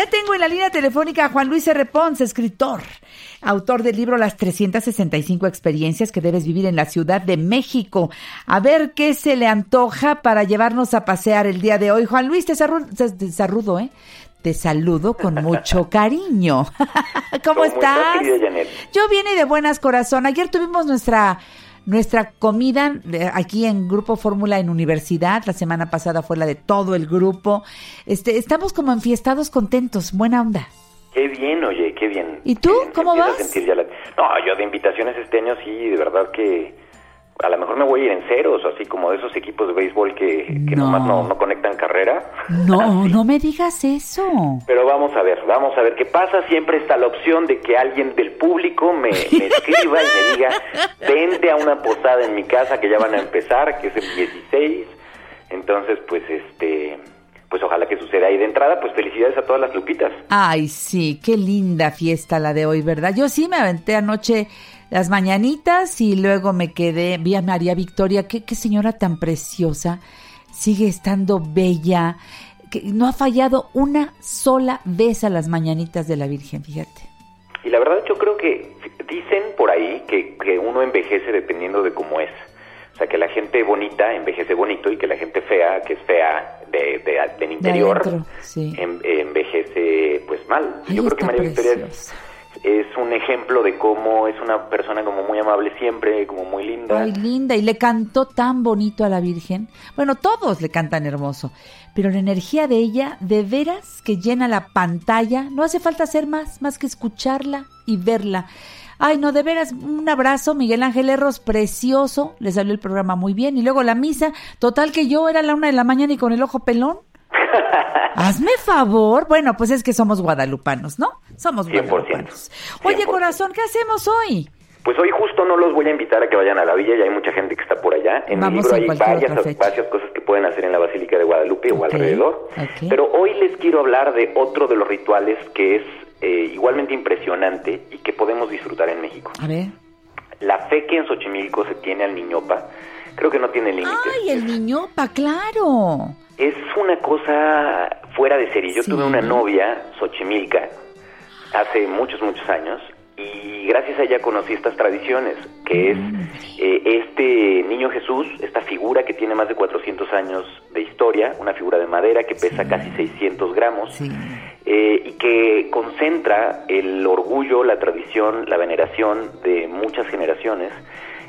Ya tengo en la línea telefónica a Juan Luis R. Pons, escritor, autor del libro Las 365 experiencias que debes vivir en la Ciudad de México. A ver qué se le antoja para llevarnos a pasear el día de hoy. Juan Luis, te, saludo, ¿eh? Te saludo con mucho cariño. ¿Cómo, estás? Yo vine de buenas corazón. Ayer tuvimos nuestra nuestra comida aquí en Grupo Fórmula en Universidad, la semana pasada fue la de todo el grupo. Este, estamos como enfiestados, contentos, buena onda. Qué bien, oye, qué bien. ¿Y tú? ¿Cómo vas? No, yo de invitaciones este año sí, de verdad que a lo mejor me voy a ir en ceros, así como de esos equipos de béisbol que, que no. nomás no, conectan carrera. No, no me digas eso. Pero vamos a ver, vamos a ver qué pasa. Siempre está la opción de que alguien del público me, me escriba y me diga, vente a una posada en mi casa que ya van a empezar, que es el 16. Entonces, pues este pues ojalá que suceda ahí de entrada, pues felicidades a todas las lupitas. Ay, sí, qué linda fiesta la de hoy, ¿verdad? Yo sí me aventé anoche las mañanitas y luego me quedé, vi a María Victoria, qué, qué señora tan preciosa, sigue estando bella, que no ha fallado una sola vez a las mañanitas de la Virgen, fíjate. Y la verdad yo creo que dicen por ahí que, que uno envejece dependiendo de cómo es. O sea, que la gente bonita envejece bonito y que la gente fea, que es fea de, de, del interior, envejece pues mal. yo creo que María Victoria es un ejemplo de cómo es una persona como muy amable siempre, como muy linda. Ay, linda, y le cantó tan bonito a la Virgen. Bueno, todos le cantan hermoso, pero la energía de ella, de veras que llena la pantalla, no hace falta hacer más, más que escucharla y verla. Ay, no, de veras, un abrazo, Miguel Ángel Erros, precioso, le salió el programa muy bien. Y luego la misa, total que yo era la una de la mañana y con el ojo pelón. Hazme favor. Bueno, pues es que somos guadalupanos, ¿no? Somos guadalupanos. Oye, corazón, ¿qué hacemos hoy? Pues hoy justo no los voy a invitar a que vayan a la villa, ya hay mucha gente que está por allá. En el libro hay varias, varias, cosas que pueden hacer en la Basílica de Guadalupe o alrededor. Pero hoy les quiero hablar de otro de los rituales que es eh, igualmente impresionante y que podemos disfrutar en México. A ver. La fe que en Xochimilco se tiene al niñopa, creo que no tiene límites. ¡Ay, el niñopa, claro! Es una cosa fuera de serie. Yo tuve una novia, Xochimilca, hace muchos, muchos años, y gracias a ella conocí estas tradiciones, que es eh, este niño Jesús, esta figura que tiene más de 400 años de historia, una figura de madera que pesa casi 600 gramos, eh, y que concentra el orgullo, la tradición, la veneración de muchas generaciones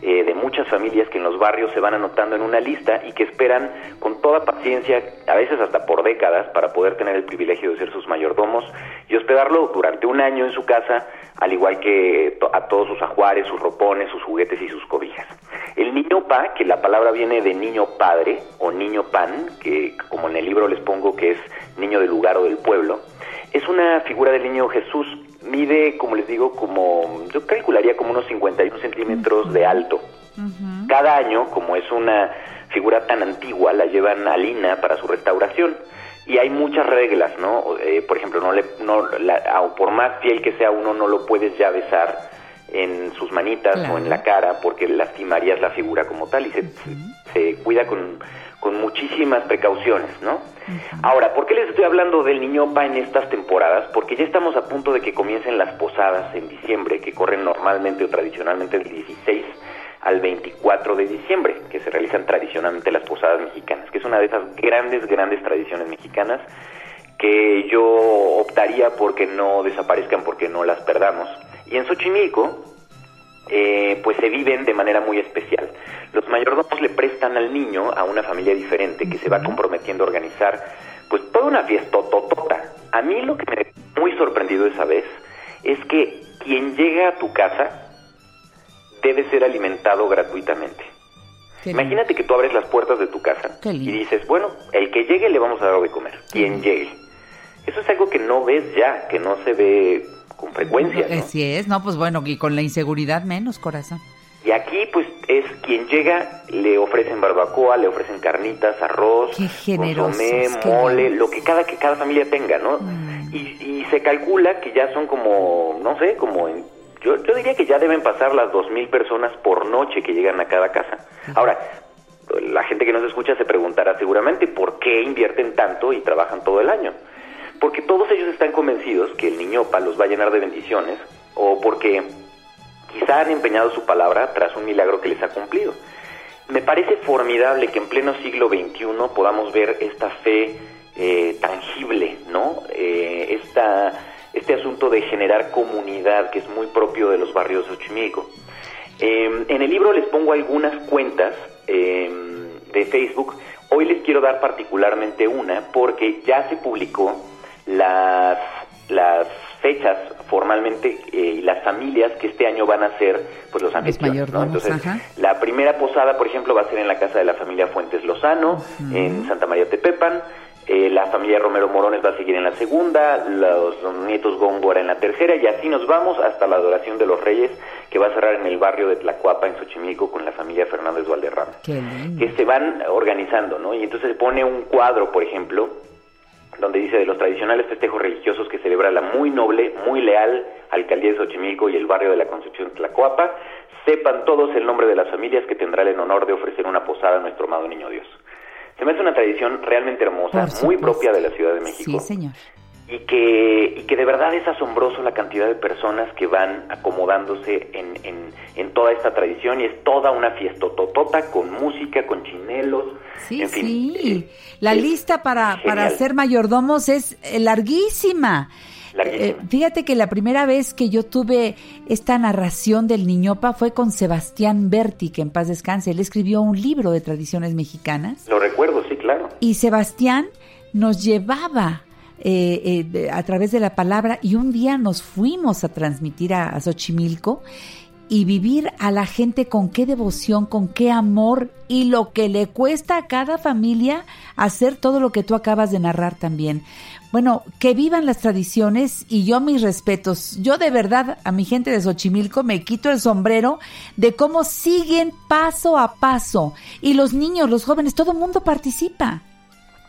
eh, de muchas familias que en los barrios se van anotando en una lista y que esperan con toda paciencia, a veces hasta por décadas, para poder tener el privilegio de ser sus mayordomos y hospedarlo durante un año en su casa, al igual que a todos sus ajuares, sus ropones, sus juguetes y sus cobijas. El niño pa, que la palabra viene de niño padre o niño pan, que como en el libro les pongo que es niño del lugar o del pueblo, es una figura del niño Jesús mide, como les digo, como, yo calcularía como unos 51 centímetros de alto. Cada año, como es una figura tan antigua, la llevan a Lina para su restauración. Y hay muchas reglas, ¿no? Eh, por ejemplo, no le, no, por más fiel que sea uno, no lo puedes ya besar en sus manitas o en la cara porque lastimarías la figura como tal y se, se cuida con con muchísimas precauciones, ¿no? Ahora, ¿por qué les estoy hablando del niñopa en estas temporadas? Porque ya estamos a punto de que comiencen las posadas en diciembre, que corren normalmente o tradicionalmente del 16 al 24 de diciembre, que se realizan tradicionalmente las posadas mexicanas, que es una de esas grandes, grandes tradiciones mexicanas que yo optaría porque no desaparezcan, porque no las perdamos. Y en Xochimilco, eh, pues se viven de manera muy especial. Los mayordomos le prestan al niño a una familia diferente que se va comprometiendo a organizar pues toda una fiesta totota. A mí lo que me muy sorprendido esa vez es que quien llega a tu casa debe ser alimentado gratuitamente. Imagínate que tú abres las puertas de tu casa y dices, bueno, el que llegue le vamos a dar de comer, quien llegue. Eso es algo que no ves ya, que no se ve con frecuencia. ¿no? Así es, no, pues bueno, y con la inseguridad menos, corazón. Y aquí, pues, es quien llega, le ofrecen barbacoa, le ofrecen carnitas, arroz, consomé, mole, lo que cada, que cada familia tenga, ¿no? Mm. Y, se calcula que ya son como, no sé, como en, yo, yo diría que ya deben pasar las dos mil personas por noche que llegan a cada casa. Ahora, la gente que nos escucha se preguntará seguramente por qué invierten tanto y trabajan todo el año. Porque todos ellos están convencidos que el niñopa los va a llenar de bendiciones o porque quizá han empeñado su palabra tras un milagro que les ha cumplido. Me parece formidable que en pleno siglo XXI podamos ver esta fe eh, tangible, ¿no? Eh, esta, este asunto de generar comunidad que es muy propio de los barrios de Xochimilco. Em, en el libro les pongo algunas cuentas em, de Facebook. Hoy les quiero dar particularmente una porque ya se publicó las, las fechas formalmente eh, y las familias que este año van a ser pues los anfitriones. Entonces, la primera posada, por ejemplo, va a ser en la casa de la familia Fuentes Lozano, en Santa María Tepepan. Eh, la familia Romero Morones va a seguir en la segunda, los nietos Góngora en la tercera, y así nos vamos hasta la adoración de los reyes, que va a cerrar en el barrio de Tlacuapa, en Xochimilco, con la familia Fernández Valderrama. Que se van organizando, ¿no? Y entonces se pone un cuadro, por ejemplo, donde dice de los tradicionales festejos religiosos que celebra la muy noble, muy leal alcaldía de Xochimilco y el barrio de la Concepción Tlacuapa, sepan todos el nombre de las familias que tendrán el honor de ofrecer una posada a nuestro amado Niño Dios. Se me hace una tradición realmente hermosa, muy propia de la Ciudad de México. Sí, señor. Y que, y que de verdad es asombroso la cantidad de personas que van acomodándose en, en, toda esta tradición y es toda una fiesta totota con música, con chinelos. Sí, sí. La lista para, para ser mayordomos es eh, larguísima. Eh, fíjate que la primera vez que yo tuve esta narración del Niñopa fue con Sebastián Berti, que en paz descanse. Él escribió un libro de tradiciones mexicanas. Lo recuerdo, sí, claro. Y Sebastián nos llevaba eh, eh, a través de la palabra y un día nos fuimos a transmitir a, a Xochimilco y vivir a la gente con qué devoción, con qué amor y lo que le cuesta a cada familia hacer todo lo que tú acabas de narrar también. Bueno, que vivan las tradiciones y yo mis respetos. Yo de verdad a mi gente de Xochimilco me quito el sombrero de cómo siguen paso a paso y los niños, los jóvenes, todo el mundo participa.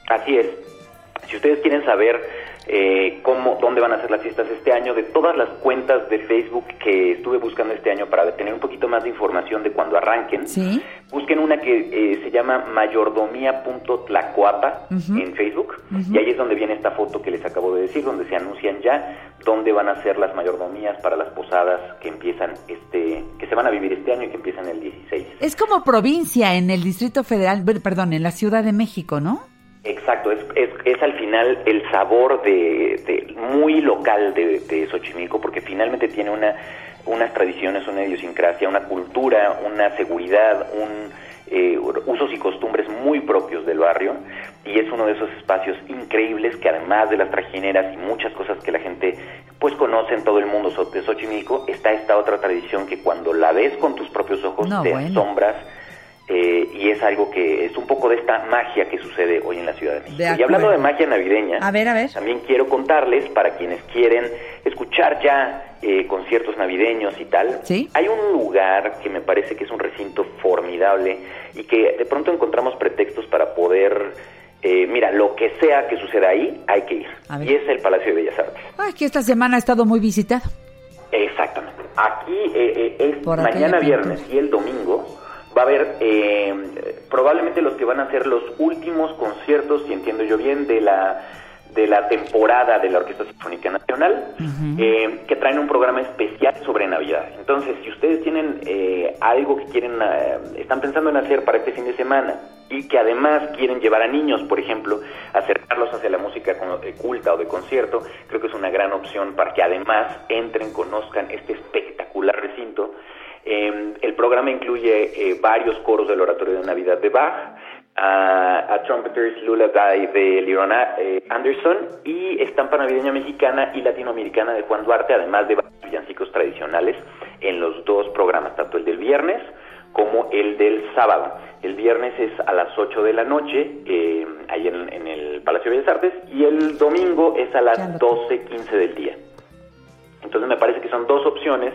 Así es. Si ustedes quieren saber eh, cómo, dónde van a ser las fiestas este año, de todas las cuentas de Facebook que estuve buscando este año para tener un poquito más de información de cuando arranquen. Busquen una que eh, se llama mayordomía.tlacoapa en Facebook y ahí es donde viene esta foto que les acabo de decir, donde se anuncian ya dónde van a ser las mayordomías para las posadas que empiezan este, que se van a vivir este año y que empiezan el 16. Es como provincia en el Distrito Federal, perdón, en la Ciudad de México, ¿no? Exacto, es, es, al final el sabor de, muy local de, de, Xochimilco, porque finalmente tiene una, unas tradiciones, una idiosincrasia, una cultura, una seguridad, un, eh, usos y costumbres muy propios del barrio, y es uno de esos espacios increíbles que además de las trajineras y muchas cosas que la gente pues conoce en todo el mundo de Xochimilco, está esta otra tradición que cuando la ves con tus propios ojos te asombras eh, y es algo que es un poco de esta magia que sucede hoy en la Ciudad de México. y hablando de magia navideña, a ver, a ver. también quiero contarles para quienes quieren escuchar ya eh, conciertos navideños y tal. Hay un lugar que me parece que es un recinto formidable y que de pronto encontramos pretextos para poder eh, mira, lo que sea que suceda ahí, hay que ir. Y es el Palacio de Bellas Artes. Ay, que esta semana ha estado muy visitado. Exactamente. Aquí es mañana viernes y el domingo va a haber eh, probablemente los que van a ser los últimos conciertos, si entiendo yo bien, de la de la temporada de la Orquesta Sinfónica Nacional, eh, que traen un programa especial sobre Navidad. Entonces, si ustedes tienen eh, algo que quieren, están pensando en hacer para este fin de semana y que además quieren llevar a niños, por ejemplo, acercarlos hacia la música culta o de concierto, creo que es una gran opción para que además entren, conozcan este espectacular recinto Em, el programa incluye eh, varios coros del Oratorio de Navidad de Bach, a, Trumpeters Lullaby de Lirona eh, Anderson y Estampa Navideña Mexicana y Latinoamericana de Juan Duarte, además de varios villancicos tradicionales en los dos programas, tanto el del viernes como el del sábado. El viernes es a las 8 de la noche, eh, ahí en, en, el Palacio de Bellas Artes, y el domingo es a las 12.15 del día. Entonces me parece que son dos opciones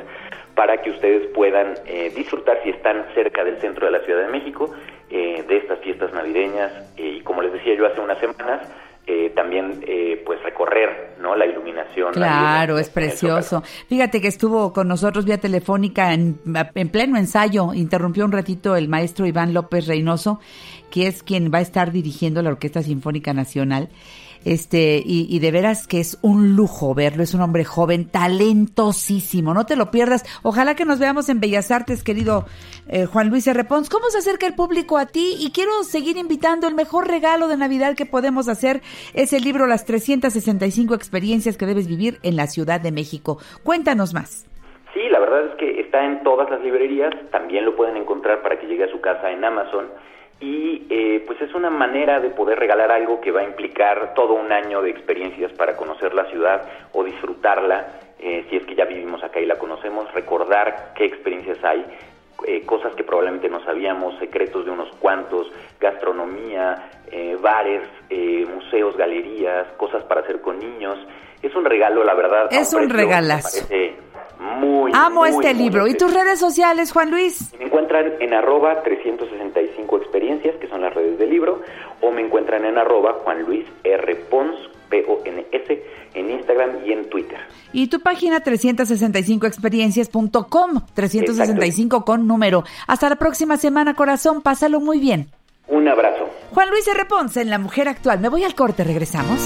para que ustedes puedan eh, disfrutar si están cerca del centro de la Ciudad de México eh, de estas fiestas navideñas y como les decía yo hace unas semanas eh, también pues recorrer no la iluminación claro es precioso. Fíjate que estuvo con nosotros vía telefónica en, en pleno ensayo interrumpió un ratito el maestro Iván López Reynoso que es quien va a estar dirigiendo la Orquesta Sinfónica Nacional Este, y, de veras que es un lujo verlo, es un hombre joven, talentosísimo, no te lo pierdas. Ojalá que nos veamos en Bellas Artes, querido eh, Juan Luis R. Pons. ¿Cómo se acerca el público a ti? Y quiero seguir invitando, el mejor regalo de Navidad que podemos hacer es el libro Las 365 experiencias que debes vivir en la Ciudad de México. Cuéntanos más. Sí, la verdad es que está en todas las librerías, también lo pueden encontrar para que llegue a su casa en Amazon y eh, pues es una manera de poder regalar algo que va a implicar todo un año de experiencias para conocer la ciudad o disfrutarla, eh, si es que ya vivimos acá y la conocemos, recordar qué experiencias hay, eh, cosas que probablemente no sabíamos, secretos de unos cuantos, gastronomía, bares, museos, galerías, cosas para hacer con niños. Es un regalo, la verdad. Es un regalazo. Muy, Amo este libro. ¿Y tus redes sociales, Juan Luis? Me encuentran en arroba 365 experiencias, que son las redes del libro, o me encuentran en arroba Juan Luis R. Pons, P-O-N-S, en Instagram y en Twitter. Y tu página 365experiencias.com, 365 con número. Hasta la próxima semana, corazón. Pásalo muy bien. Un abrazo. Juan Luis R. Pons en La Mujer Actual. Me voy al corte, regresamos.